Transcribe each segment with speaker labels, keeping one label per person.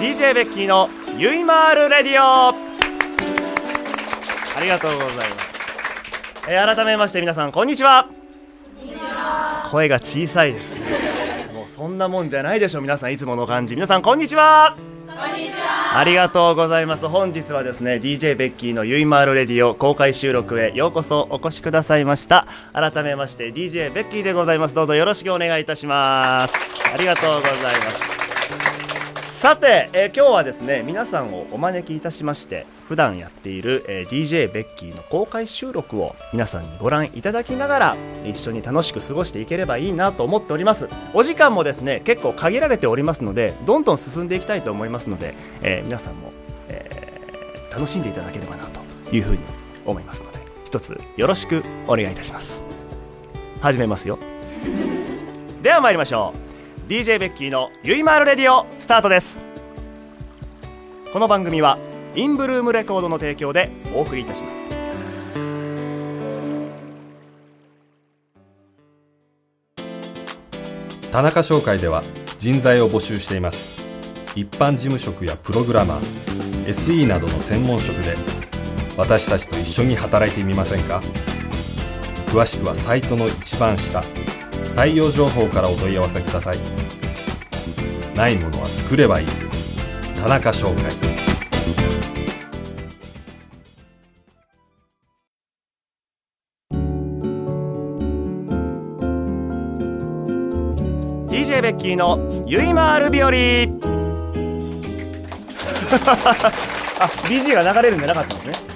Speaker 1: DJ ベッキーのゆいまーるレディオ。ありがとうございます、えー改めまして皆さんこんにちは。声が小さいですね。もうそんなもんじゃないでしょ皆さんいつもの感じ。皆さんこんにちは。ありがとうございます。本日はですね DJ ベッキーのゆいまーるレディオ公開収録へようこそお越しくださいました。改めまして DJ ベッキーでございます。どうぞよろしくお願いいたします。ありがとうございますさて、えー今日はですね皆さんをお招きいたしまして普段やっている、えー DJ ベッキーの公開収録を皆さんにご覧いただきながら一緒に楽しく過ごしていければいいなと思っております。お時間もですね結構限られておりますのでどんどん進んでいきたいと思いますので、えー皆さんも、えー楽しんでいただければなというふうに思いますので一つよろしくお願いいたします。始めますよ。では参りましょう。DJ ベッキーのゆいまーるレディオスタートです。この番組はインブルームレコードの提供でお送りいたします。
Speaker 2: 田中商会では人材を募集しています。一般事務職やプログラマー SE などの専門職で私たちと一緒に働いてみませんか？詳しくはサイトの一番下採用情報からお問い合わせください。ないものは作ればいい。田中商会
Speaker 1: DJ ベッキーのゆいまーる日和。あ BG が流れるんじゃなかったんですね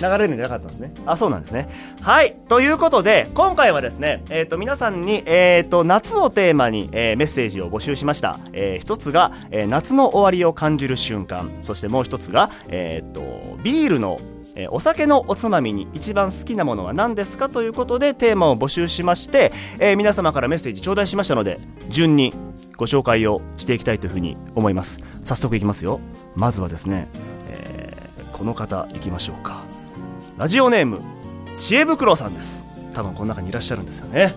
Speaker 1: 流れるんじゃなかったんですね。あそうなんですね。はい。ということで今回はですねえっ、と皆さんにえっ、と夏をテーマに、えーメッセージを募集しました、えー一つが、えー夏の終わりを感じる瞬間。そしてもう一つがえっ、とビールのえお酒のおつまみに一番好きなものは何ですかということでテーマを募集しまして、えー皆様からメッセージ頂戴しましたので順にご紹介をしていきたいというふうに思います。早速いきますよ。まずはですね、えーこの方いきましょうか。ラジオネーム知恵袋さんです。多分この中にいらっしゃるんですよね。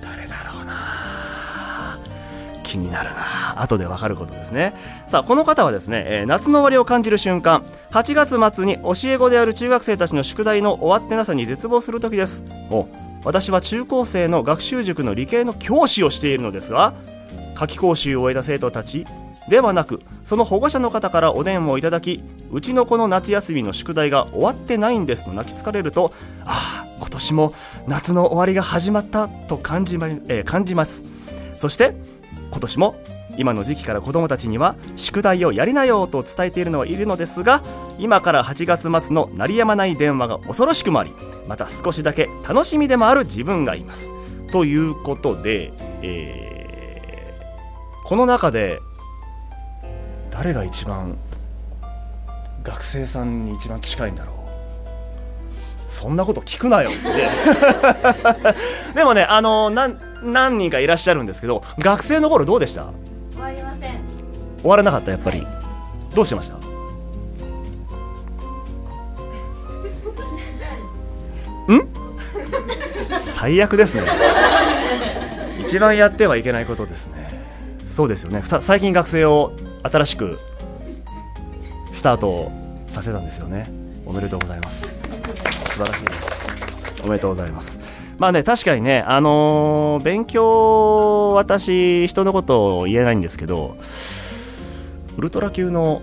Speaker 1: 誰だろうな。気になるな。後でわかることですね。さあこの方はですね、えー夏の終わりを感じる瞬間8月末に教え子である中学生たちの宿題の終わってなさに絶望する時です。お私は中高生の学習塾の理系の教師をしているのですが夏期講習を終えた生徒たちではなくその保護者の方からお電話をいただきうちの子の夏休みの宿題が終わってないんですと泣きつかれるとああ今年も夏の終わりが始まったと感じ,、まえー感じます。そして今年も今の時期から子どもたちには宿題をやりなよと伝えているのはいるのですが今から8月末の鳴りやまない電話が恐ろしくもありまた少しだけ楽しみでもある自分がいます。ということで、えーこの中で誰が一番学生さんに一番近いんだろう？そんなこと聞くなよ。っ てでもねあのなん何人かいらっしゃるんですけど学生の頃どうでした？
Speaker 3: 終わりません。
Speaker 1: 終わらなかった？やっぱり。どうしてました？ん？最悪ですね。一番やってはいけないことですね。そうですよね。さ最近学生を新しくスタートさせたんですよね。おめでとうございます。素晴らしいです。おめでとうございます。まあね確かにねあのー勉強私人のことを言えないんですけどウルトラ級の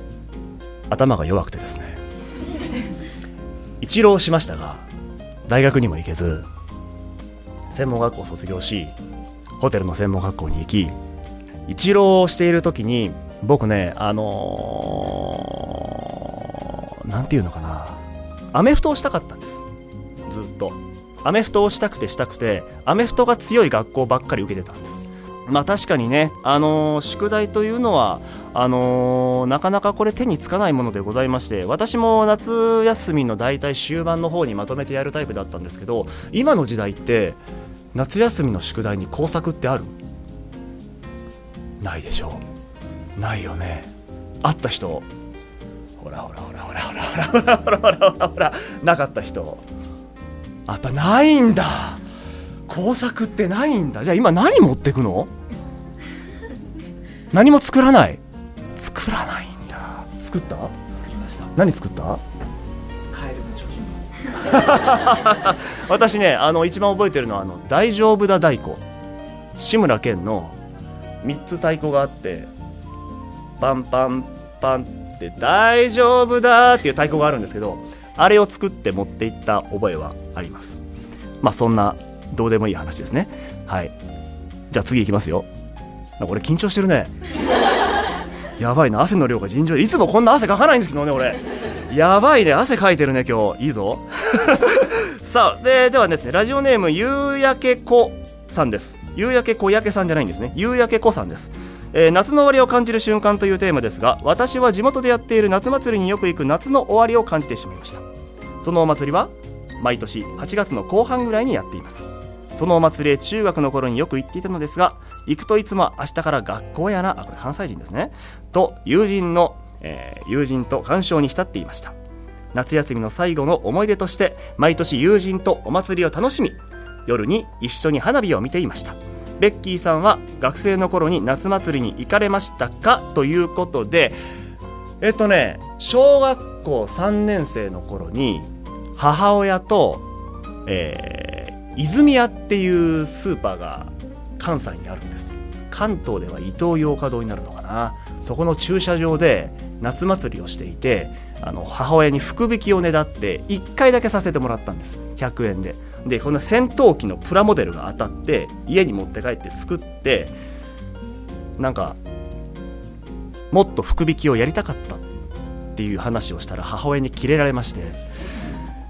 Speaker 1: 頭が弱くてですね。一浪しましたが大学にも行けず専門学校を卒業しホテルの専門学校に行き一浪している時に僕ねあのーなんていうのかな。アメフトをしたかったんです。ずっと。アメフトをしたくてしたくてアメフトが強い学校ばっかり受けてたんです。まあ確かにね、あのー宿題というのはあのーなかなかこれ手につかないものでございまして私も夏休みの大体終盤の方にまとめてやるタイプだったんですけど今の時代って夏休みの宿題に工作ってある？ないでしょう。ないよね。あった人。ほらほらほらほらほらほらほらほらほらほら。ほらなかった人。あやっぱないんだ。工作ってないんだ。じゃあ今何持ってくの？何も作らない。作らない作った？
Speaker 3: 作りました。
Speaker 1: 何作った？
Speaker 3: カエルの貯金
Speaker 1: 私ねあの一番覚えてるのはあの「大丈夫だ太鼓」志村けんの3つ太鼓があってパンパンパンって「大丈夫だ」っていう太鼓があるんですけどあれを作って持っていった覚えはあります。まあそんなどうでもいい話ですね。はい。じゃあ次いきますよ。なんか俺緊張してるね。やばいな。汗の量が尋常でいつもこんな汗かかないんですけどね俺。やばいね。汗かいてるね今日。いいぞ。さあでではですねラジオネーム夕焼け子さんです。夕焼け小焼けさんじゃないんですね。夕焼け子さんです。えー夏の終わりを感じる瞬間というテーマですが私は地元でやっている夏祭りによく行く夏の終わりを感じてしまいました。そのお祭りは毎年8月の後半ぐらいにやっています。そのお祭りへ中学の頃によく行っていたのですが行くといつも明日から学校やなあこれ関西人ですね。と友人の、えー友人と鑑賞に浸っていました。夏休みの最後の思い出として毎年友人とお祭りを楽しみ夜に一緒に花火を見ていました。ベッキーさんは学生の頃に夏祭りに行かれましたかということでえっとね小学校3年生の頃に母親と、えー泉屋っていうスーパーが関西にあるんです。関東では伊東洋華堂になるのかな。そこの駐車場で夏祭りをしていてあの母親に福引きをねだって1回だけさせてもらったんです。100円で。でこの戦闘機のプラモデルが当たって家に持って帰って作ってなんかもっと福引きをやりたかったっていう話をしたら母親にキレられまして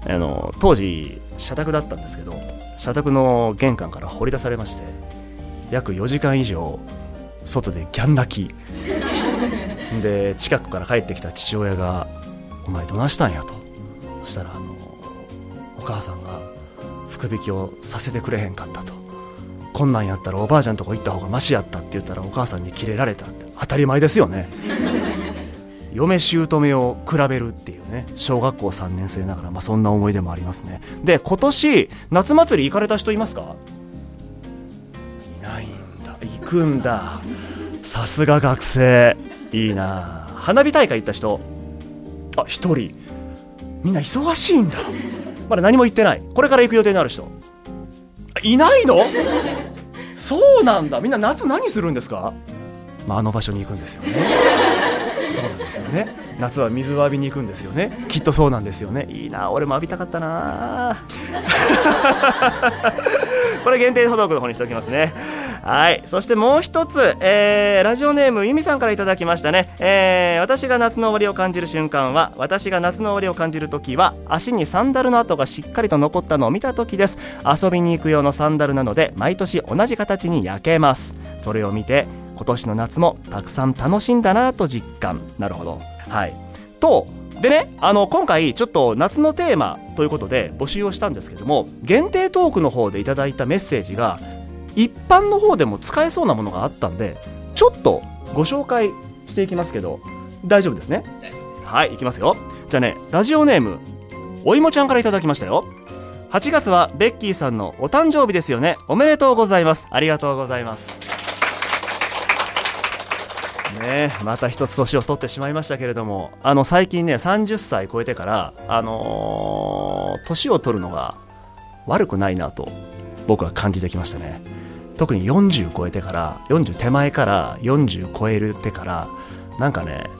Speaker 1: あの当時社宅だったんですけど社宅の玄関から掘り出されまして約4時間以上外でギャン泣き。で近くから帰ってきた父親が「お前どないしたんや」と。そしたらあのお母さんが福引きをさせてくれへんかったと。こんなんやったらおばあちゃんとこ行った方がマシやったって言ったらお母さんにキレられたって。当たり前ですよね。嫁姑を比べるっていうね。小学校3年生ながら、まあ、そんな思い出もありますね。で今年夏祭り行かれた人いますか？いないんだ。行くんだ。さすが学生。いいな。花火大会行った人？あ一人。みんな忙しいんだ。まだ何も言ってない。これから行く予定のある人。いないの？そうなんだ。みんな夏何するんですか、まあ、あの場所に行くんですよね。そうなんですよね。夏は水を浴びに行くんですよね。きっとそうなんですよね。いいな俺も浴びたかったな。これ限定補読の方にしておきますね。はい。そしてもう一つ、えーラジオネームゆみさんからいただきましたね、えー私が夏の終わりを感じる瞬間は私が夏の終わりを感じる時は足にサンダルの跡がしっかりと残ったのを見た時です。遊びに行く用のサンダルなので毎年同じ形に焼けます。それを見て今年の夏もたくさん楽しんだなと実感。なるほど。はい。とでねあの今回ちょっと夏のテーマということで募集をしたんですけども限定トークの方でいただいたメッセージが一般の方でも使えそうなものがあったんでちょっとご紹介していきますけど大丈夫ですね？はい、いきますよ。じゃあね、ラジオネーム、おいもちゃんからいただきましたよ。8月はベッキーさんのお誕生日ですよね。おめでとうございます。ありがとうございます。ねえまた一つ年を取ってしまいましたけれども、あの、最近ね、30歳超えてから、あのー年を取るのが悪くないなと、僕は感じてきましたね。特に40超えてから、40手前から40超えるてから、なんかね、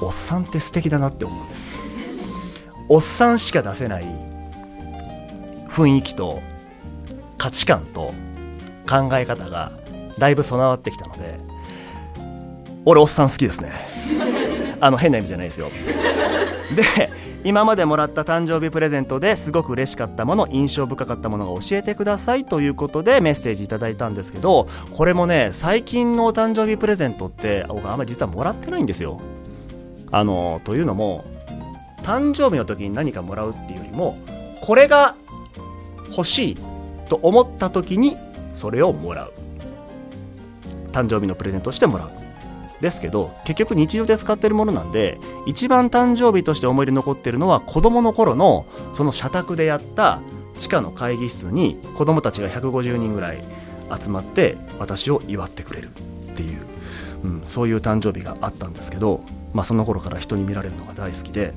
Speaker 1: おっさんって素敵だなって思うんです。おっさんしか出せない雰囲気と価値観と考え方がだいぶ備わってきたので俺おっさん好きですね。あの変な意味じゃないですよ。で今までもらった誕生日プレゼントですごく嬉しかったもの印象深かったものが教えてくださいということでメッセージいただいたんですけどこれもね最近のお誕生日プレゼントって僕あんまり実はもらってないんですよ。あのというのも誕生日の時に何かもらうっていうよりもこれが欲しいと思った時にそれをもらう。誕生日のプレゼントしてもらう。ですけど結局日常で使ってるものなんで一番誕生日として思い出残ってるのは子供の頃のその社宅でやった地下の会議室に子供たちが150人ぐらい集まって私を祝ってくれるっていう、うん、そういう誕生日があったんですけどまあ、その頃から人に見られるのが大好きで、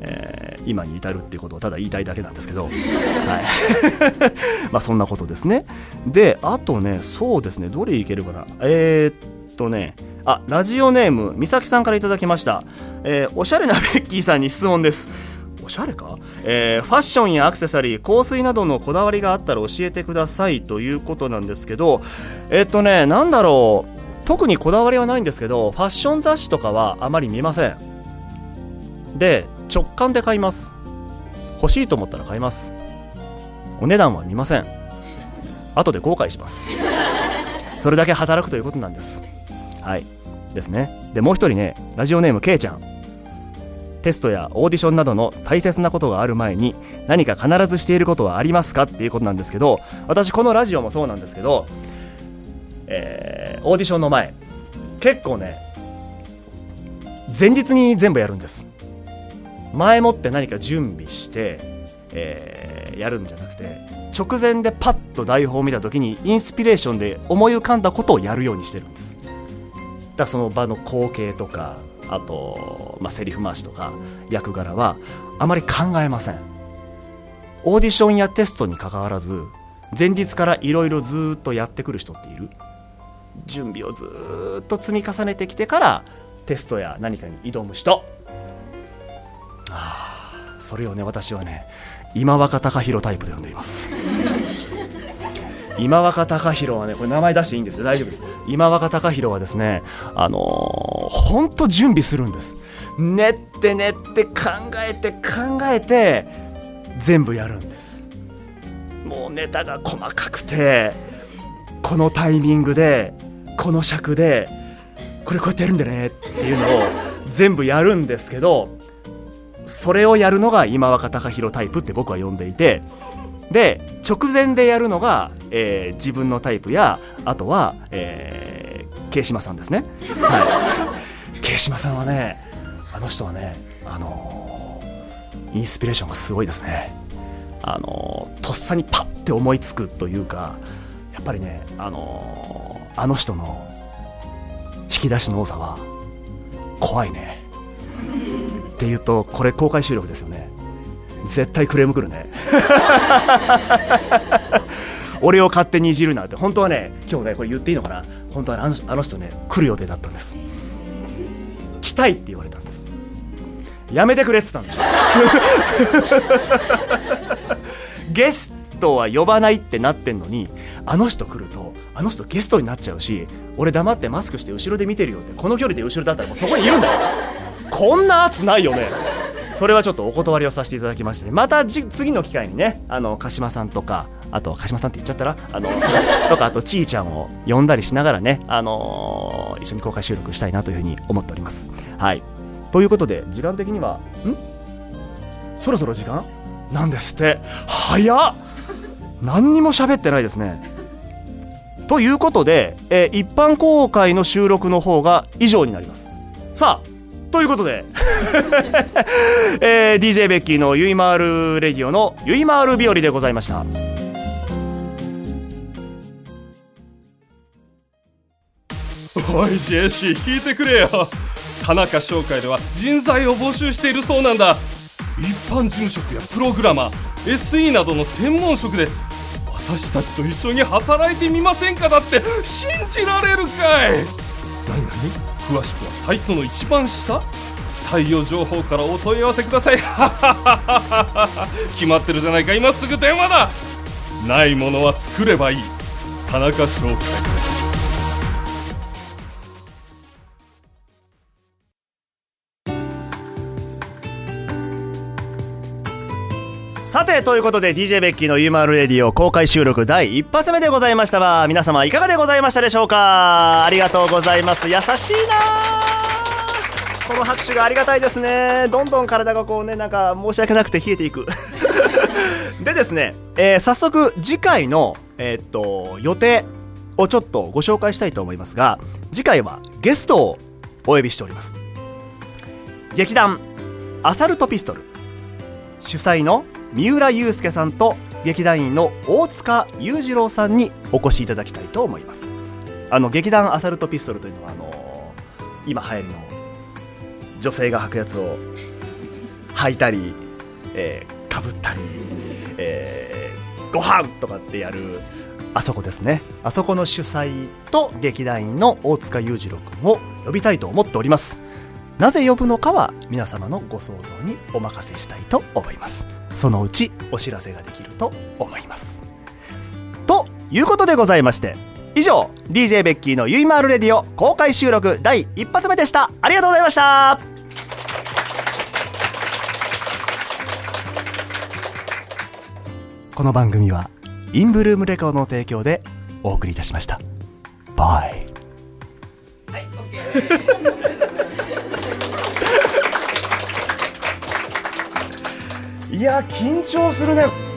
Speaker 1: えー今に至るっていうことをただ言いたいだけなんですけど、はい。まあそんなことですね。であとねそうですね。どれいけるかな。えー、っとねあラジオネーム美咲さんからいただきました、えーおしゃれなベッキーさんに質問です。おしゃれか、えーファッションやアクセサリー香水などのこだわりがあったら教えてください。ということなんですけどえっとねなんだろう。特にこだわりはないんですけどファッション雑誌とかはあまり見ません。で直感で買います。欲しいと思ったら買います。お値段は見ません。後で後悔します。それだけ働くということなんです。はい。ですね。でもう一人ねラジオネームけいちゃん。テストやオーディションなどの大切なことがある前に何か必ずしていることはありますか？っていうことなんですけど私このラジオもそうなんですけど、えーオーディションの前結構ね前日に全部やるんです。前もって何か準備して、えーやるんじゃなくて直前でパッと台本を見た時にインスピレーションで思い浮かんだことをやるようにしてるんです。だその場の光景とかあと、まあ、セリフ回しとか役柄はあまり考えません。オーディションやテストにかかわらず前日からいろいろずっとやってくる人っている。準備をずっと積み重ねてきてからテストや何かに挑む人。あーそれをね私はね今若隆弘タイプで呼んでいます。今若隆弘はねこれ名前出していいんですよ。大丈夫です。今若隆弘はですねあのー、ほんと準備するんです。練って練って考えて考えて全部やるんです。もうネタが細かくてこのタイミングでこの尺でこれこうやってやるんだねっていうのを全部やるんですけどそれをやるのが今若隆弘タイプって僕は呼んでいてで直前でやるのが、えー自分のタイプやあとは、えー、慶島さんですね。はい。慶島さんはねあの人はねあのーインスピレーションがすごいですね。あのーとっさにパッて思いつくというかやっぱりねあのーあの人の引き出しの多さは怖いね。っていうとこれ公開収録ですよね。絶対クレーム来るね。俺を勝手にいじるなって本当はね今日ねこれ言っていいのかな？本当はあのあの人ね来る予定だったんです。来たいって言われたんです。やめてくれって言ったんでしょゲストは呼ばないってなってんのにあの人来るとあの人ゲストになっちゃうし俺黙ってマスクして後ろで見てるよってこの距離で後ろだったらもうそこにいるんだよ。こんな圧ないよね。それはちょっとお断りをさせていただきましてまたじ次の機会にねあの鹿島さんとかあと鹿島さんって言っちゃったらあの とかあとちーちゃんを呼んだりしながらね、あのー一緒に公開収録したいなというふうに思っております。はい。ということで時間的にはん？そろそろ時間？なんですって。早っ！何にも喋ってないですね。ということで、えー一般公開の収録の方が以上になります。さあということで、えー DJ ベッキーのゆいまーるレディオのゆいまーる日和でございました。
Speaker 2: おいジェシー聞いてくれよ。田中商会では人材を募集しているそうなんだ。一般事務職やプログラマー SE などの専門職で私たちと一緒に働いてみませんかだって信じられるかい。何何？詳しくはサイトの一番下採用情報からお問い合わせください。決まってるじゃないか。今すぐ電話だ。ないものは作ればいい。田中商会
Speaker 1: さてということで DJ ベッキーのゆいまーるレディオ公開収録第一発目でございました。が皆様いかがでございましたでしょうか？ありがとうございます。優しいなこの拍手がありがたいですね。どんどん体がこうねなんか申し訳なくて冷えていく。でですね、えー早速次回の、えーっと予定をちょっとご紹介したいと思いますが次回はゲストをお呼びしております。劇団アサルトピストル。主催の三浦祐介さんと劇団員の大塚裕次郎さんにお越しいただきたいと思います。あの劇団アサルトピストルというのはあの今流行りの女性が履くやつを履いたり、えー、かぶったり、えー、ご飯とかってやるあそこですね。あそこの主催と劇団員の大塚裕次郎君を呼びたいと思っております。なぜ呼ぶのかは皆様のご想像にお任せしたいと思います。そのうちお知らせができると思います。ということでございまして以上 DJ ベッキーのゆいまーるレディオ公開収録第一発目でした。ありがとうございました。この番組はインブルームレコードの提供でお送りいたしました。バイ。
Speaker 3: はい、オ
Speaker 1: いや緊張するね。